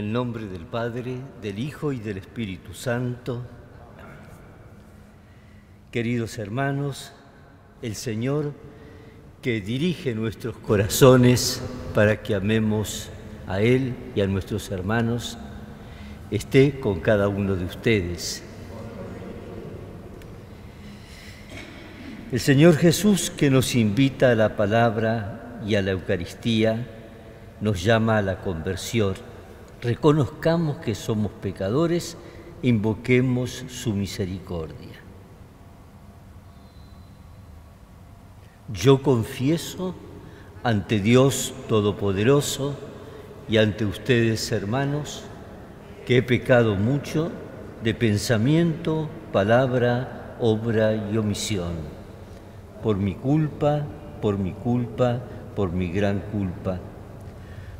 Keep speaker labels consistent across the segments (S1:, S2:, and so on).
S1: El nombre del Padre, del Hijo y del Espíritu Santo. Queridos hermanos, el Señor que dirige nuestros corazones para que amemos a Él y a nuestros hermanos, esté con cada uno de ustedes. El Señor Jesús que nos invita a la palabra y a la Eucaristía, nos llama a la conversión. Reconozcamos que somos pecadores, invoquemos su misericordia. Yo confieso ante Dios Todopoderoso y ante ustedes, hermanos, que he pecado mucho de pensamiento, palabra, obra y omisión. Por mi culpa, por mi culpa, por mi gran culpa.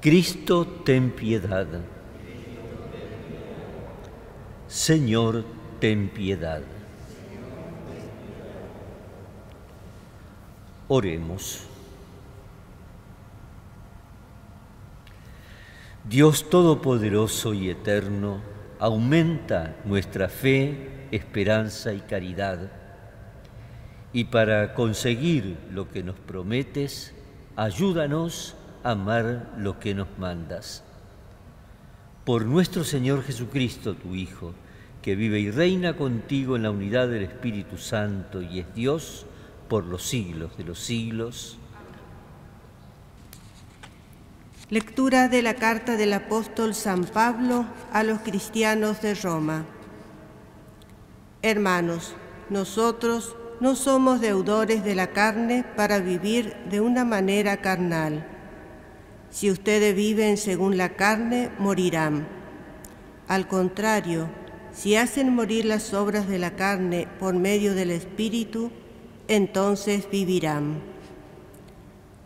S1: Cristo, ten piedad. Señor, ten piedad. Oremos. Dios Todopoderoso y Eterno, aumenta nuestra fe, esperanza y caridad. Y para conseguir lo que nos prometes, ayúdanos amar lo que nos mandas. Por nuestro Señor Jesucristo, tu Hijo, que vive y reina contigo en la unidad del Espíritu Santo y es Dios, por los siglos de los siglos.
S2: Lectura de la carta del apóstol San Pablo a los cristianos de Roma. Hermanos, nosotros no somos deudores de la carne para vivir de una manera carnal. Si ustedes viven según la carne, morirán. Al contrario, si hacen morir las obras de la carne por medio del Espíritu, entonces vivirán.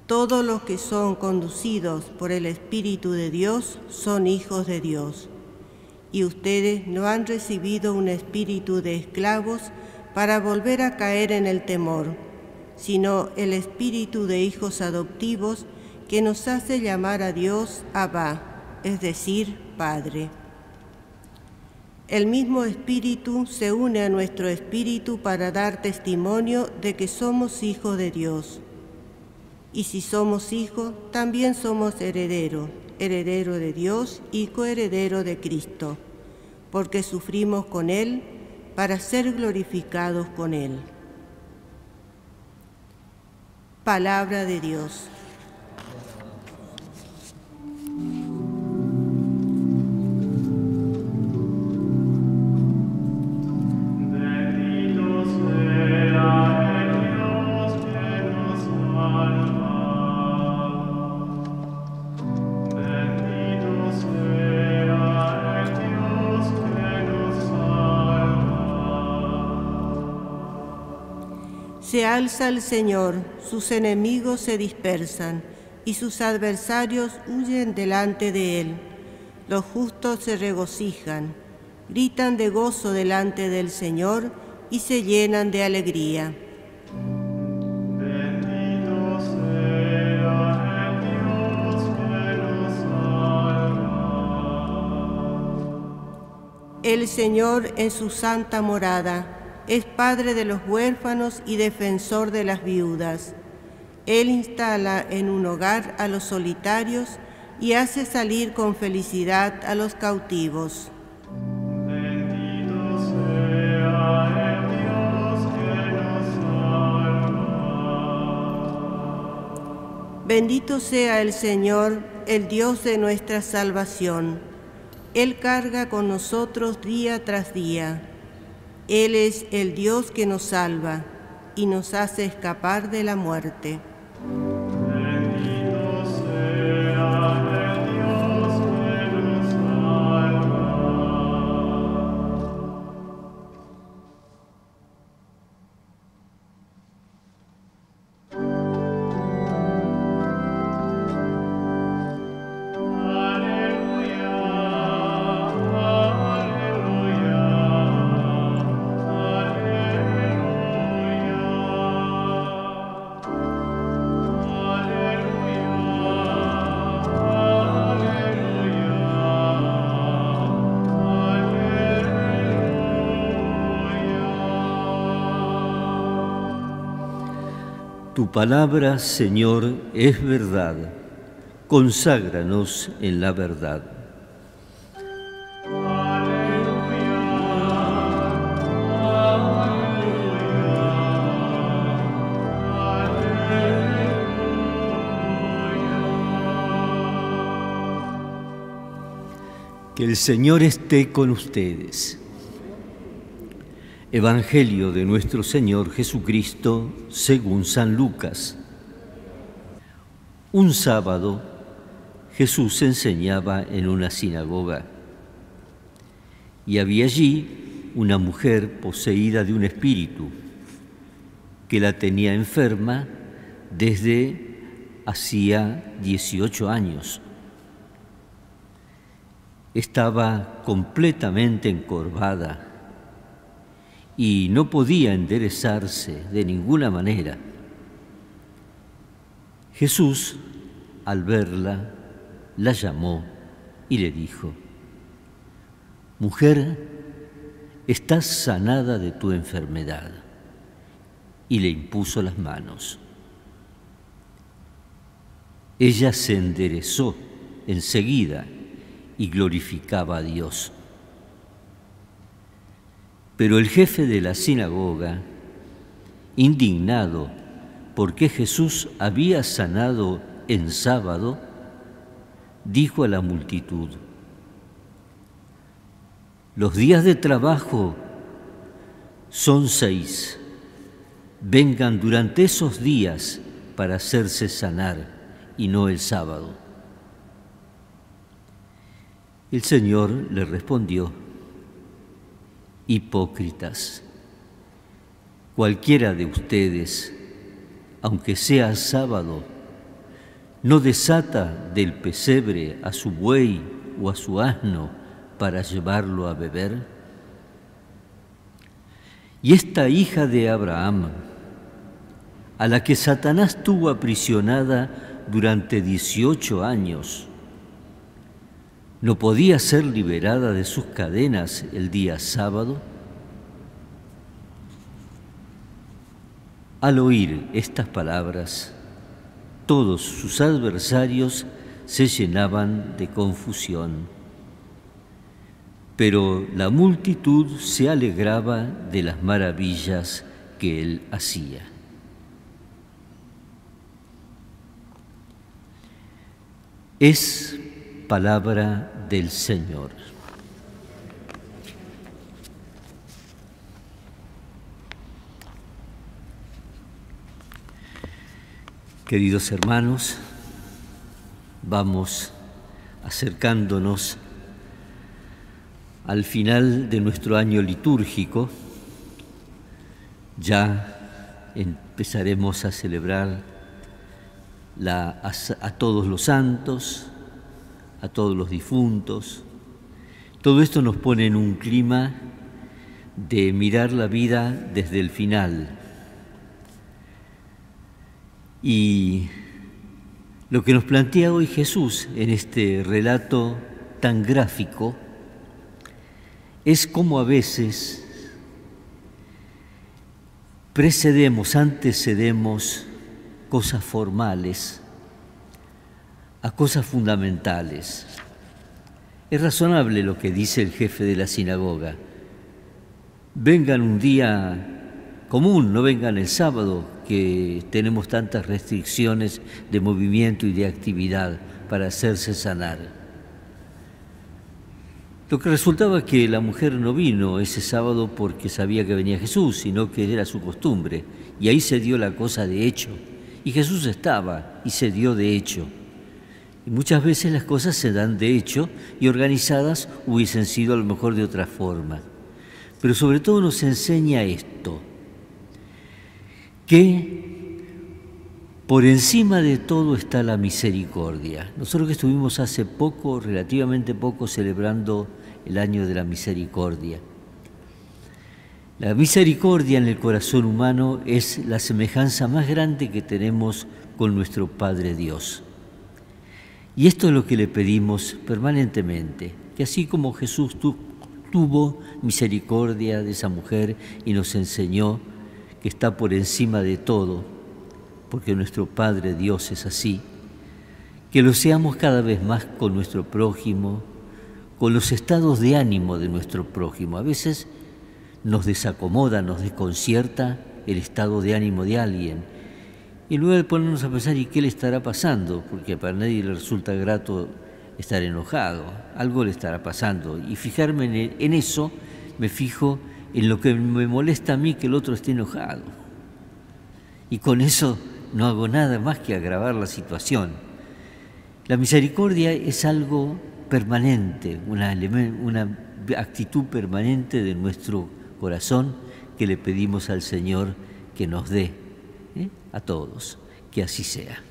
S2: Todos los que son conducidos por el Espíritu de Dios son hijos de Dios. Y ustedes no han recibido un espíritu de esclavos para volver a caer en el temor, sino el espíritu de hijos adoptivos que nos hace llamar a Dios Abba, es decir, Padre. El mismo Espíritu se une a nuestro Espíritu para dar testimonio de que somos hijos de Dios. Y si somos hijos, también somos herederos, heredero de Dios y coheredero de Cristo, porque sufrimos con Él para ser glorificados con Él. Palabra de Dios. Alza el Señor, sus enemigos se dispersan y sus adversarios huyen delante de él. Los justos se regocijan, gritan de gozo delante del Señor y se llenan de alegría. El Señor en su santa morada es padre de los huérfanos y defensor de las viudas. Él instala en un hogar a los solitarios y hace salir con felicidad a los cautivos. Bendito sea el Dios que nos salva. Bendito sea el Señor, el Dios de nuestra salvación. Él carga con nosotros día tras día él es el Dios que nos salva y nos hace escapar de la muerte.
S1: Tu palabra, Señor, es verdad. Conságranos en la verdad. Que el Señor esté con ustedes. Evangelio de nuestro Señor Jesucristo según San Lucas. Un sábado Jesús enseñaba en una sinagoga. Y había allí una mujer poseída de un espíritu que la tenía enferma desde hacía 18 años. Estaba completamente encorvada y no podía enderezarse de ninguna manera. Jesús, al verla, la llamó y le dijo, Mujer, estás sanada de tu enfermedad. Y le impuso las manos. Ella se enderezó enseguida y glorificaba a Dios. Pero el jefe de la sinagoga, indignado porque Jesús había sanado en sábado, dijo a la multitud, los días de trabajo son seis, vengan durante esos días para hacerse sanar y no el sábado. El Señor le respondió, Hipócritas, cualquiera de ustedes, aunque sea sábado, no desata del pesebre a su buey o a su asno para llevarlo a beber? Y esta hija de Abraham, a la que Satanás tuvo aprisionada durante 18 años, no podía ser liberada de sus cadenas el día sábado? Al oír estas palabras, todos sus adversarios se llenaban de confusión, pero la multitud se alegraba de las maravillas que él hacía. Es palabra del Señor. Queridos hermanos, vamos acercándonos al final de nuestro año litúrgico. Ya empezaremos a celebrar la, a, a todos los santos, a todos los difuntos. Todo esto nos pone en un clima de mirar la vida desde el final. Y lo que nos plantea hoy Jesús en este relato tan gráfico es cómo a veces precedemos, antecedemos cosas formales a cosas fundamentales. Es razonable lo que dice el jefe de la sinagoga. Vengan un día común, no vengan el sábado, que tenemos tantas restricciones de movimiento y de actividad para hacerse sanar. Lo que resultaba que la mujer no vino ese sábado porque sabía que venía Jesús, sino que era su costumbre. Y ahí se dio la cosa de hecho. Y Jesús estaba y se dio de hecho. Muchas veces las cosas se dan de hecho y organizadas hubiesen sido a lo mejor de otra forma. Pero sobre todo nos enseña esto, que por encima de todo está la misericordia. Nosotros que estuvimos hace poco, relativamente poco, celebrando el año de la misericordia. La misericordia en el corazón humano es la semejanza más grande que tenemos con nuestro Padre Dios. Y esto es lo que le pedimos permanentemente, que así como Jesús tuvo misericordia de esa mujer y nos enseñó que está por encima de todo, porque nuestro Padre Dios es así, que lo seamos cada vez más con nuestro prójimo, con los estados de ánimo de nuestro prójimo. A veces nos desacomoda, nos desconcierta el estado de ánimo de alguien. Y luego de ponernos a pensar, ¿y qué le estará pasando? Porque para nadie le resulta grato estar enojado, algo le estará pasando. Y fijarme en, eso, me fijo en lo que me molesta a mí que el otro esté enojado. Y con eso no hago nada más que agravar la situación. La misericordia es algo permanente, una, actitud permanente de nuestro corazón que le pedimos al Señor que nos dé. A todos. Que así sea.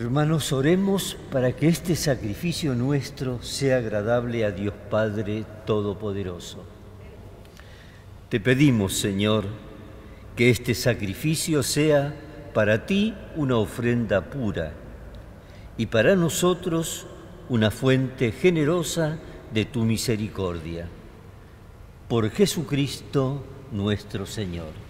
S1: Hermanos, oremos para que este sacrificio nuestro sea agradable a Dios Padre Todopoderoso. Te pedimos, Señor, que este sacrificio sea para ti una ofrenda pura y para nosotros una fuente generosa de tu misericordia. Por Jesucristo nuestro Señor.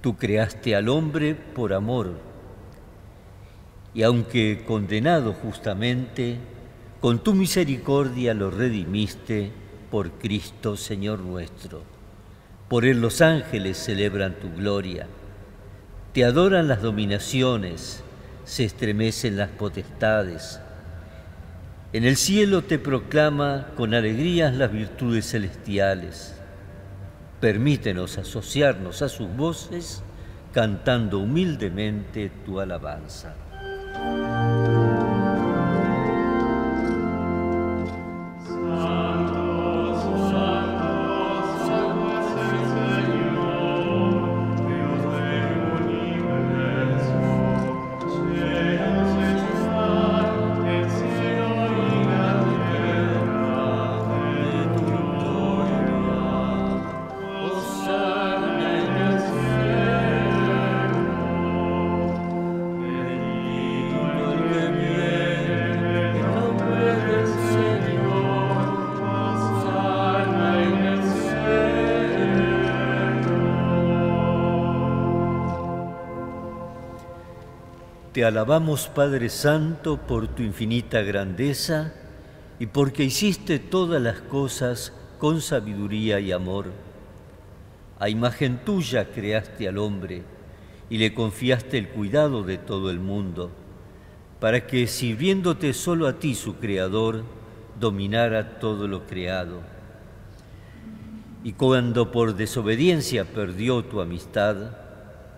S1: Tú creaste al hombre por amor y aunque condenado justamente, con tu misericordia lo redimiste por Cristo Señor nuestro. Por él los ángeles celebran tu gloria, te adoran las dominaciones, se estremecen las potestades. En el cielo te proclama con alegrías las virtudes celestiales Permítenos asociarnos a sus voces cantando humildemente tu alabanza. Te alabamos, Padre Santo, por tu infinita grandeza y porque hiciste todas las cosas con sabiduría y amor. A imagen tuya creaste al hombre y le confiaste el cuidado de todo el mundo, para que, sirviéndote solo a ti, su Creador, dominara todo lo creado. Y cuando por desobediencia perdió tu amistad,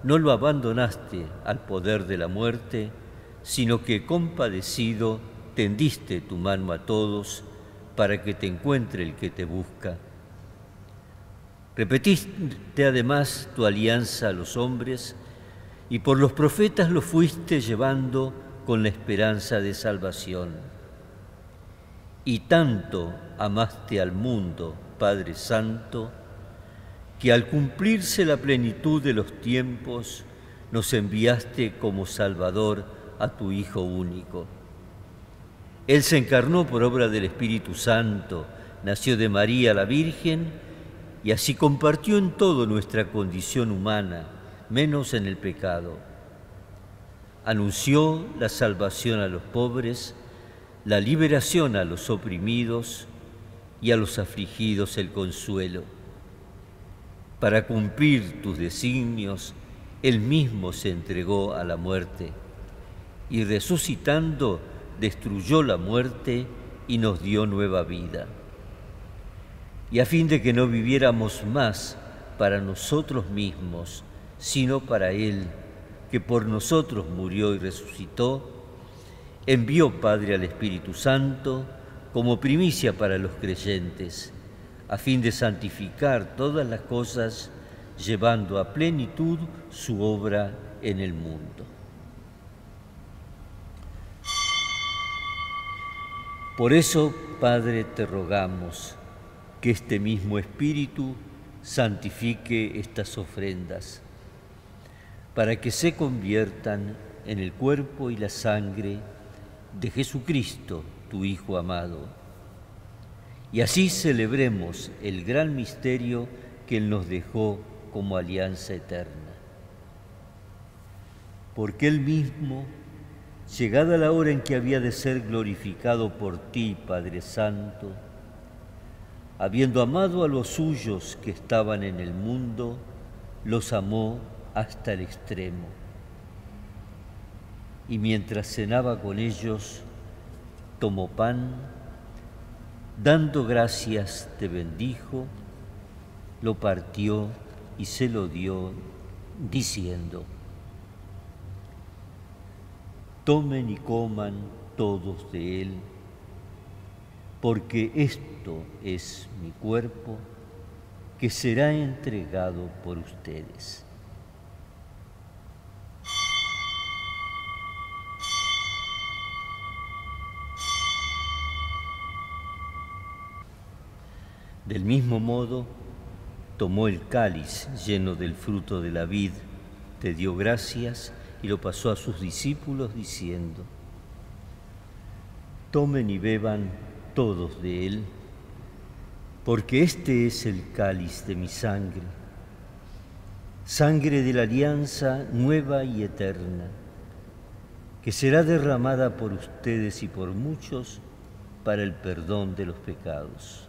S1: no lo abandonaste al poder de la muerte, sino que compadecido tendiste tu mano a todos para que te encuentre el que te busca. Repetiste además tu alianza a los hombres y por los profetas lo fuiste llevando con la esperanza de salvación. Y tanto amaste al mundo, Padre Santo, que al cumplirse la plenitud de los tiempos, nos enviaste como Salvador a tu Hijo único. Él se encarnó por obra del Espíritu Santo, nació de María la Virgen y así compartió en todo nuestra condición humana, menos en el pecado. Anunció la salvación a los pobres, la liberación a los oprimidos y a los afligidos el consuelo para cumplir tus designios, Él mismo se entregó a la muerte y resucitando destruyó la muerte y nos dio nueva vida. Y a fin de que no viviéramos más para nosotros mismos, sino para Él, que por nosotros murió y resucitó, envió Padre al Espíritu Santo como primicia para los creyentes a fin de santificar todas las cosas, llevando a plenitud su obra en el mundo. Por eso, Padre, te rogamos que este mismo Espíritu santifique estas ofrendas, para que se conviertan en el cuerpo y la sangre de Jesucristo, tu Hijo amado y así celebremos el gran misterio que Él nos dejó como alianza eterna. Porque Él mismo, llegada la hora en que había de ser glorificado por ti, Padre Santo, habiendo amado a los suyos que estaban en el mundo, los amó hasta el extremo. Y mientras cenaba con ellos, tomó pan, Dando gracias te bendijo, lo partió y se lo dio, diciendo, tomen y coman todos de él, porque esto es mi cuerpo que será entregado por ustedes. Del mismo modo, tomó el cáliz lleno del fruto de la vid, te dio gracias y lo pasó a sus discípulos diciendo, tomen y beban todos de él, porque este es el cáliz de mi sangre, sangre de la alianza nueva y eterna, que será derramada por ustedes y por muchos para el perdón de los pecados.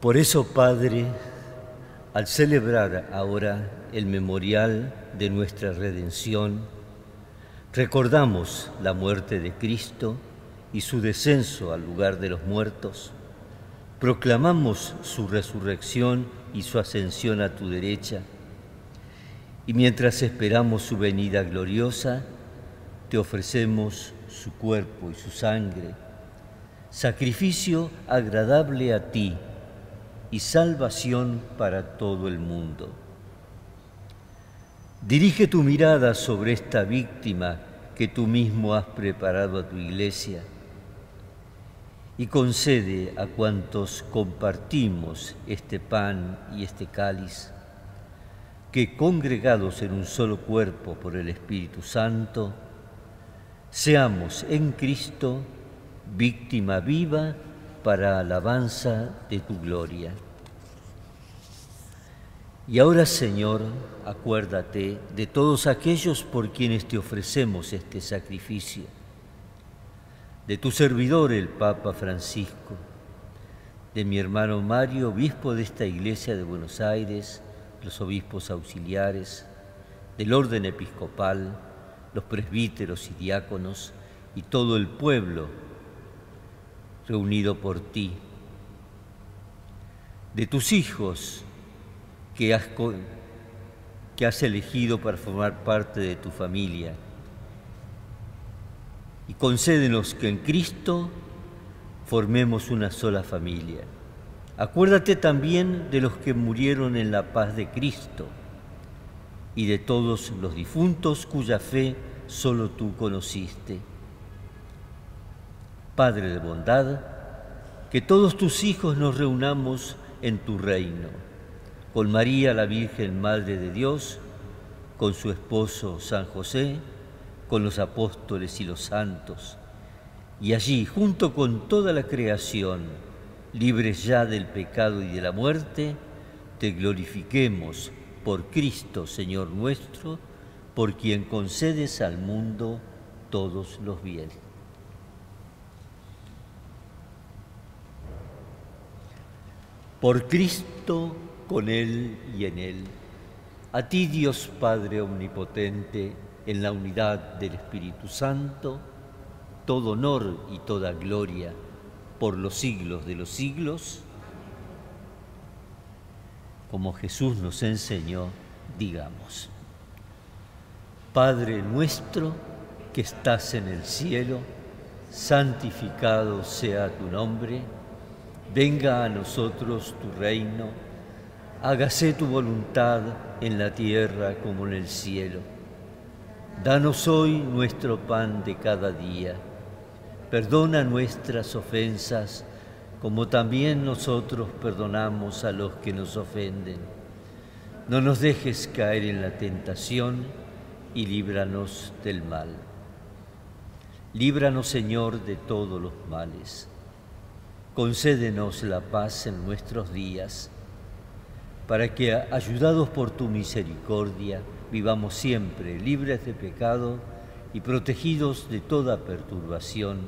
S1: Por eso, Padre, al celebrar ahora el memorial de nuestra redención, recordamos la muerte de Cristo y su descenso al lugar de los muertos, proclamamos su resurrección y su ascensión a tu derecha, y mientras esperamos su venida gloriosa, te ofrecemos su cuerpo y su sangre, sacrificio agradable a ti, y salvación para todo el mundo. Dirige tu mirada sobre esta víctima que tú mismo has preparado a tu iglesia y concede a cuantos compartimos este pan y este cáliz, que congregados en un solo cuerpo por el Espíritu Santo, seamos en Cristo víctima viva para alabanza de tu gloria. Y ahora, Señor, acuérdate de todos aquellos por quienes te ofrecemos este sacrificio, de tu servidor el Papa Francisco, de mi hermano Mario, obispo de esta iglesia de Buenos Aires, los obispos auxiliares, del orden episcopal, los presbíteros y diáconos y todo el pueblo reunido por ti, de tus hijos que has, que has elegido para formar parte de tu familia. Y concédenos que en Cristo formemos una sola familia. Acuérdate también de los que murieron en la paz de Cristo y de todos los difuntos cuya fe solo tú conociste. Padre de bondad, que todos tus hijos nos reunamos en tu reino, con María la Virgen Madre de Dios, con su esposo San José, con los apóstoles y los santos, y allí, junto con toda la creación, libres ya del pecado y de la muerte, te glorifiquemos por Cristo, Señor nuestro, por quien concedes al mundo todos los bienes. Por Cristo, con Él y en Él, a ti Dios Padre Omnipotente, en la unidad del Espíritu Santo, todo honor y toda gloria por los siglos de los siglos. Como Jesús nos enseñó, digamos, Padre nuestro que estás en el cielo, santificado sea tu nombre Venga a nosotros tu reino, hágase tu voluntad en la tierra como en el cielo. Danos hoy nuestro pan de cada día. Perdona nuestras ofensas como también nosotros perdonamos a los que nos ofenden. No nos dejes caer en la tentación y líbranos del mal. Líbranos, Señor, de todos los males concédenos la paz en nuestros días, para que, ayudados por tu misericordia, vivamos siempre libres de pecado y protegidos de toda perturbación,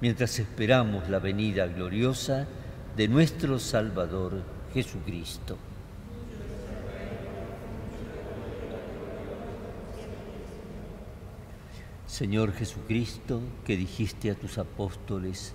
S1: mientras esperamos la venida gloriosa de nuestro Salvador Jesucristo. Señor Jesucristo, que dijiste a tus apóstoles,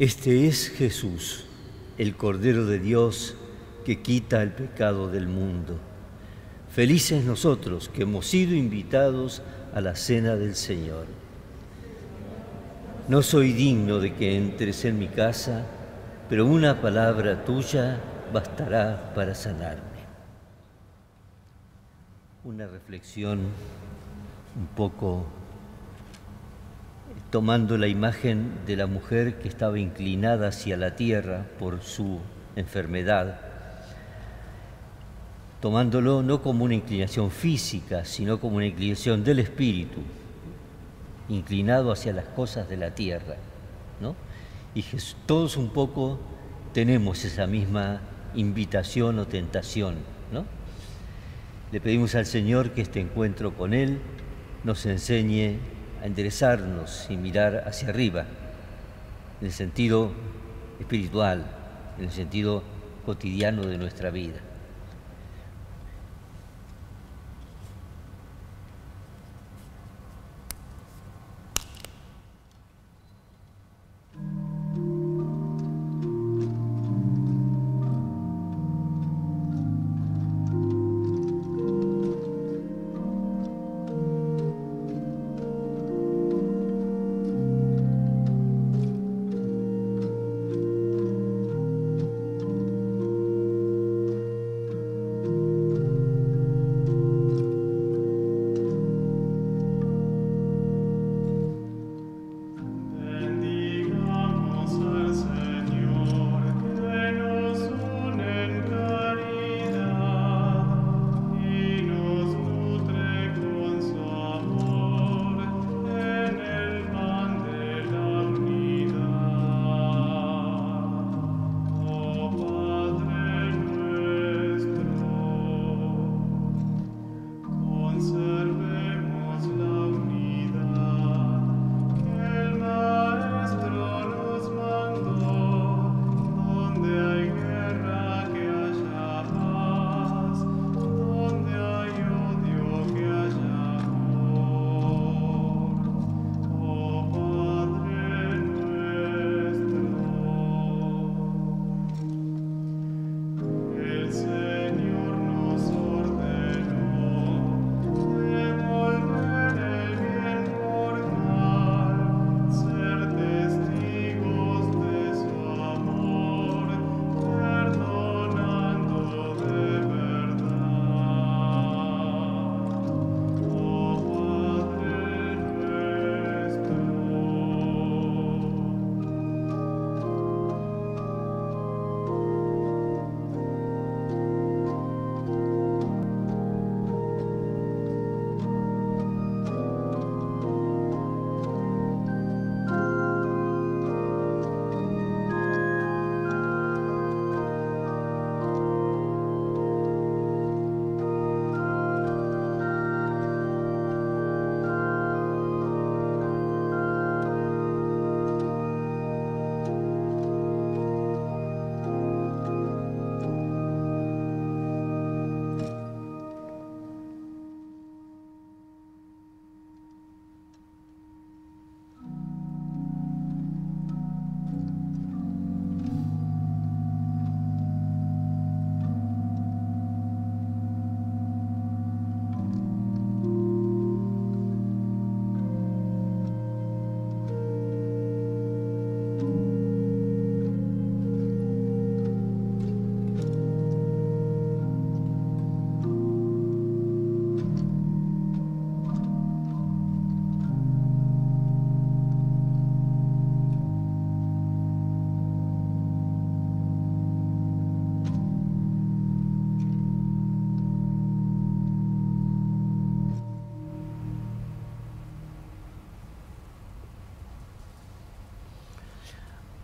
S1: Este es Jesús, el Cordero de Dios que quita el pecado del mundo. Felices nosotros que hemos sido invitados a la cena del Señor. No soy digno de que entres en mi casa, pero una palabra tuya bastará para sanarme. una reflexión un poco tomando la imagen de la mujer que estaba inclinada hacia la tierra por su enfermedad, tomándolo no como una inclinación física, sino como una inclinación del espíritu, inclinado hacia las cosas de la tierra. ¿no? Y todos un poco tenemos esa misma invitación o tentación. ¿no? Le pedimos al Señor que este encuentro con Él nos enseñe a enderezarnos y mirar hacia arriba, en el sentido espiritual, en el sentido cotidiano de nuestra vida.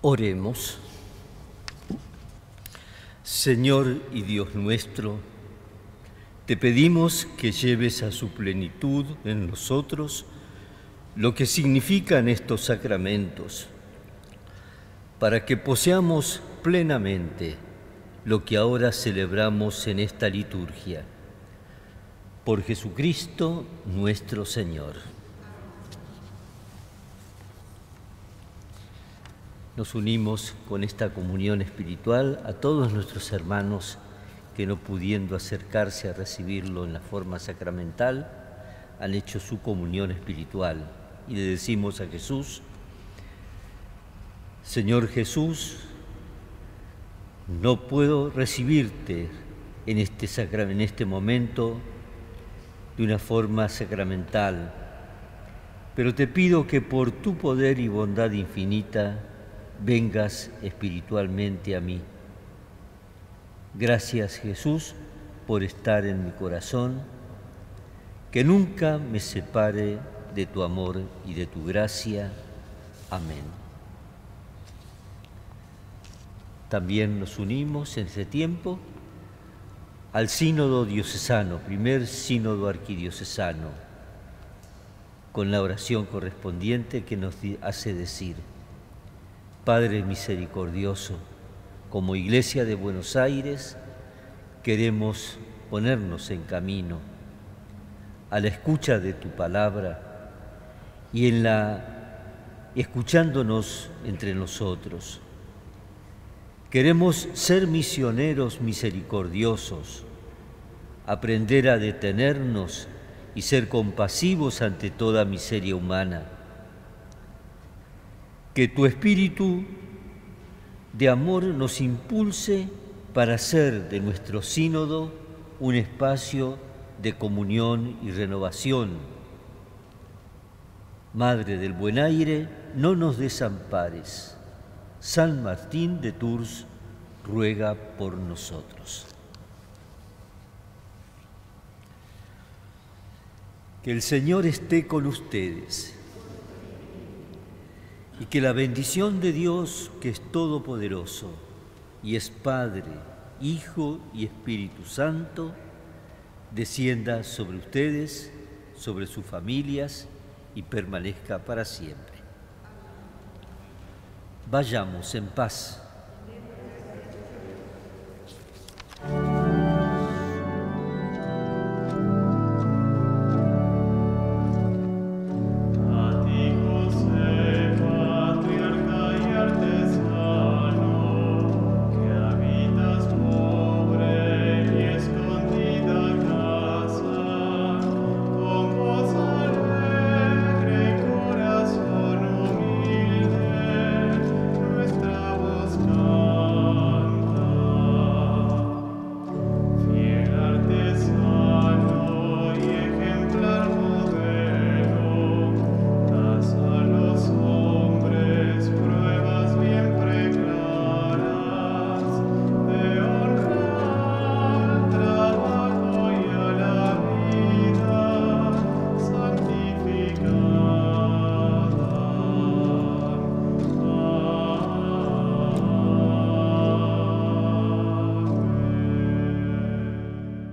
S1: Oremos. Señor y Dios nuestro, te pedimos que lleves a su plenitud en nosotros lo que significan estos sacramentos, para que poseamos plenamente lo que ahora celebramos en esta liturgia. Por Jesucristo nuestro Señor. Nos unimos con esta comunión espiritual a todos nuestros hermanos que no pudiendo acercarse a recibirlo en la forma sacramental, han hecho su comunión espiritual. Y le decimos a Jesús, Señor Jesús, no puedo recibirte en este, este momento de una forma sacramental, pero te pido que por tu poder y bondad infinita vengas espiritualmente a mí. Gracias Jesús por estar en mi corazón, que nunca me separe de tu amor y de tu gracia. Amén. También nos unimos en ese tiempo al sínodo diocesano, primer sínodo arquidiocesano, con la oración correspondiente que nos hace decir, Padre misericordioso, como Iglesia de Buenos Aires, queremos ponernos en camino a la escucha de tu palabra y en la escuchándonos entre nosotros. Queremos ser misioneros misericordiosos, aprender a detenernos y ser compasivos ante toda miseria humana. Que tu espíritu de amor nos impulse para hacer de nuestro sínodo un espacio de comunión y renovación. Madre del buen aire, no nos desampares. San Martín de Tours ruega por nosotros. Que el Señor esté con ustedes y que la bendición de Dios, que es todopoderoso y es Padre, Hijo y Espíritu Santo, descienda sobre ustedes, sobre sus familias y permanezca para siempre. Vayamos en paz.